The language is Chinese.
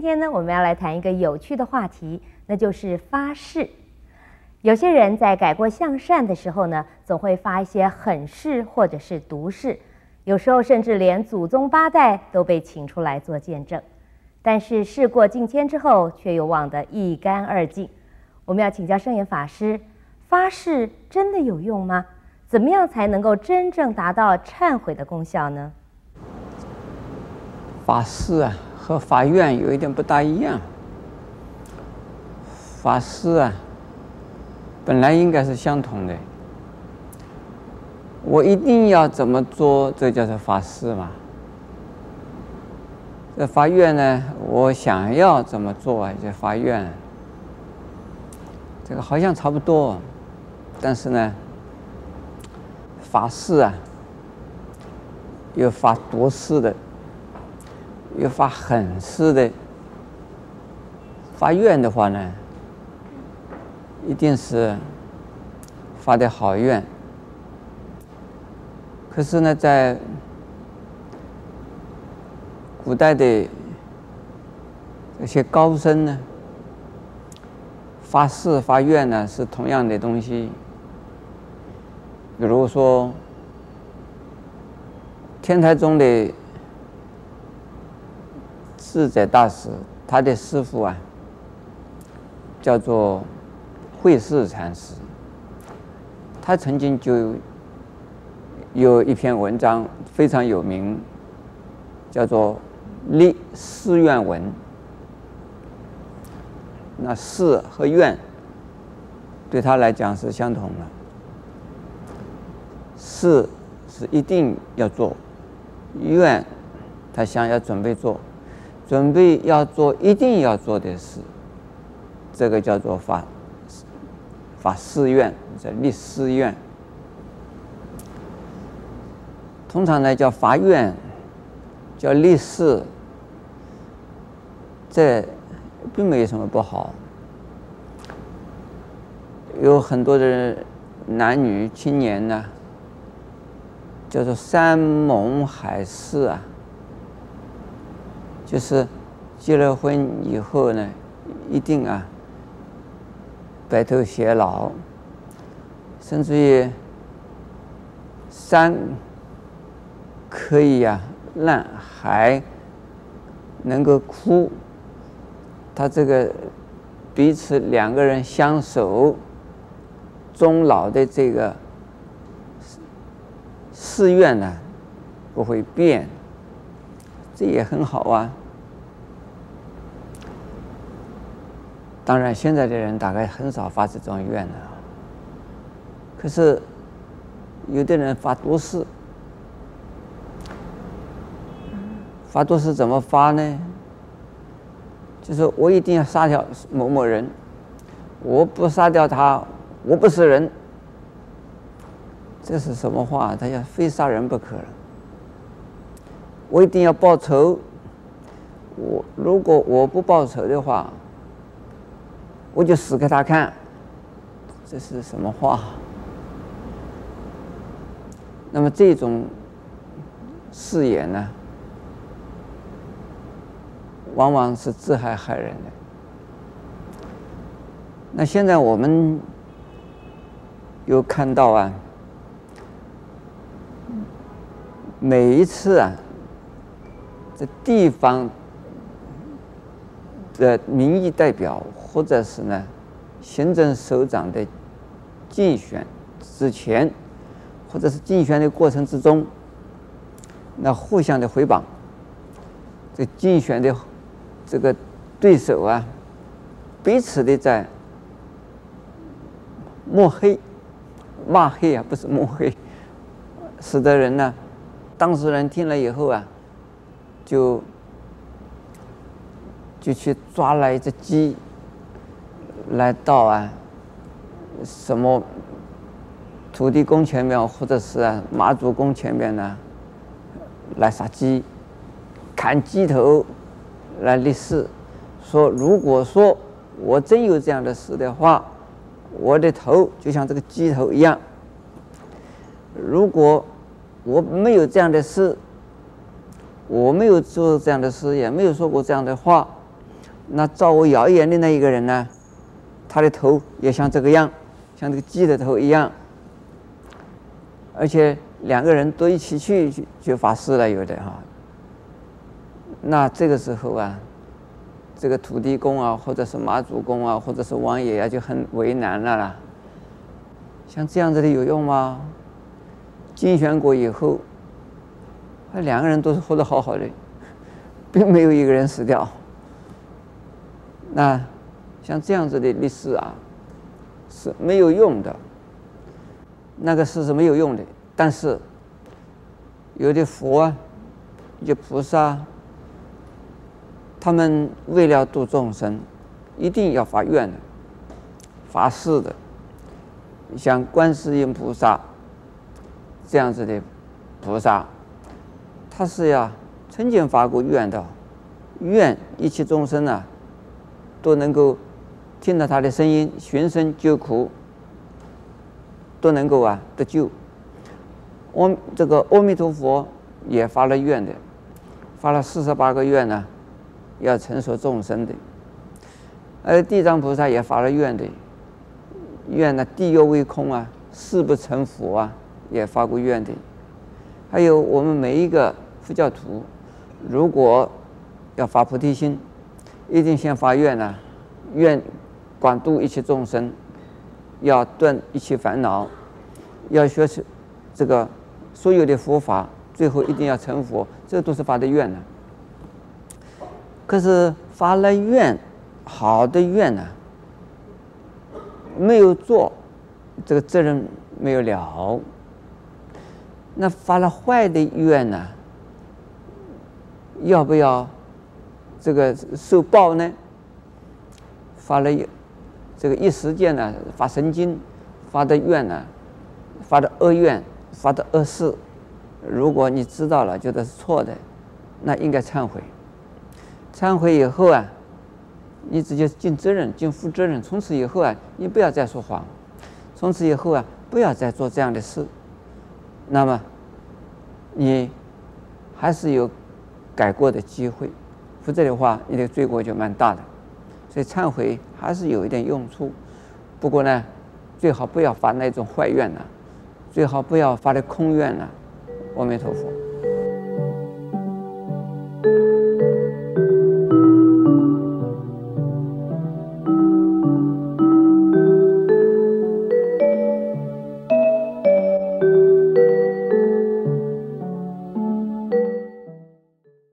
今天呢，我们要来谈一个有趣的话题，那就是发誓。有些人在改过向善的时候呢，总会发一些狠誓或者是毒誓，有时候甚至连祖宗八代都被请出来做见证。但是事过境迁之后，却又忘得一干二净。我们要请教圣严法师，发誓真的有用吗？怎么样才能够真正达到忏悔的功效呢？发誓啊，和发愿有一点不大一样。发誓啊，本来应该是相同的。我一定要怎么做，这叫做发誓嘛。这发愿呢，我想要怎么做啊？就发愿。这个好像差不多，但是呢，发誓啊，有发毒誓的，要发狠似的。发愿的话呢，一定是发的好愿。可是呢，在古代的这些高僧呢，发誓发愿呢是同样的东西。比如说，天台宗的智者大师，他的师傅啊，叫做慧识禅师。他曾经就有一篇文章非常有名，叫做《立誓愿文》。那誓和愿对他来讲是相同的。誓是一定要做，愿他想要准备做，准备要做一定要做的事，这个叫做发发誓愿，叫立誓愿。通常呢叫发愿，叫立誓，这。并没有什么不好，有很多的男女青年呢，叫做山盟海誓啊，就是结了婚以后呢，一定啊白头偕老，甚至于山可以呀、啊、烂，海能够枯。他这个彼此两个人相守终老的这个誓愿呢，不会变，这也很好啊。当然，现在的人大概很少发这种愿了。可是，有的人发毒誓，发毒誓怎么发呢？就是我一定要杀掉某某人，我不杀掉他，我不是人。这是什么话？他要非杀人不可。我一定要报仇，我如果我不报仇的话，我就死给他看。这是什么话？那么这种誓言呢？往往是自害害人的。那现在我们又看到啊，每一次啊，这地方的民意代表或者是呢行政首长的竞选之前，或者是竞选的过程之中，那互相的回访，这竞选的。这个对手啊，彼此的在抹黑、骂黑啊，不是抹黑，使得人呢，当事人听了以后啊，就就去抓了一只鸡，来到啊什么土地公前面，或者是啊妈祖公前面呢，来杀鸡，砍鸡头。来立誓，说如果说我真有这样的事的话，我的头就像这个鸡头一样。如果我没有这样的事，我没有做这样的事，也没有说过这样的话，那造我谣言的那一个人呢，他的头也像这个样，像这个鸡的头一样，而且两个人都一起去就发誓了，有的哈。那这个时候啊，这个土地公啊，或者是妈祖公啊，或者是王爷啊，就很为难了啦。像这样子的有用吗？竞选过以后，那两个人都是活得好好的，并没有一个人死掉。那像这样子的历史啊，是没有用的。那个事是没有用的。但是有的佛啊，有菩萨，他们为了度众生，一定要发愿的、发誓的。像观世音菩萨。这样子的菩萨，他是呀曾经发过愿的，愿一切众生啊都能够听到他的声音，寻声救苦，都能够啊得救。阿这个阿弥陀佛也发了愿的，发了四十八个愿呢，要成熟众生的。而地藏菩萨也发了愿的，愿呢地狱为空啊，誓不成佛啊。也发过愿的，还有我们每一个佛教徒，如果要发菩提心，一定先发愿呢，愿广度一切众生，要断一切烦恼，要学习这个所有的佛法，最后一定要成佛，这都是发的愿呢。可是发了愿，好的愿呢，没有做，这个责任没有了。那发了坏的愿呢？要不要这个受报呢？发了这个一时间呢，发神经发的怨呢，发的恶怨，发的恶事。如果你知道了，觉得是错的，那应该忏悔。忏悔以后啊，你直接尽责任，尽负责任。从此以后啊，你不要再说谎。从此以后啊，不要再做这样的事。那么，你还是有改过的机会，否则的话，你的罪过就蛮大的。所以忏悔还是有一点用处。不过呢，最好不要发那种坏愿呐，最好不要发的空愿呐。阿弥陀佛。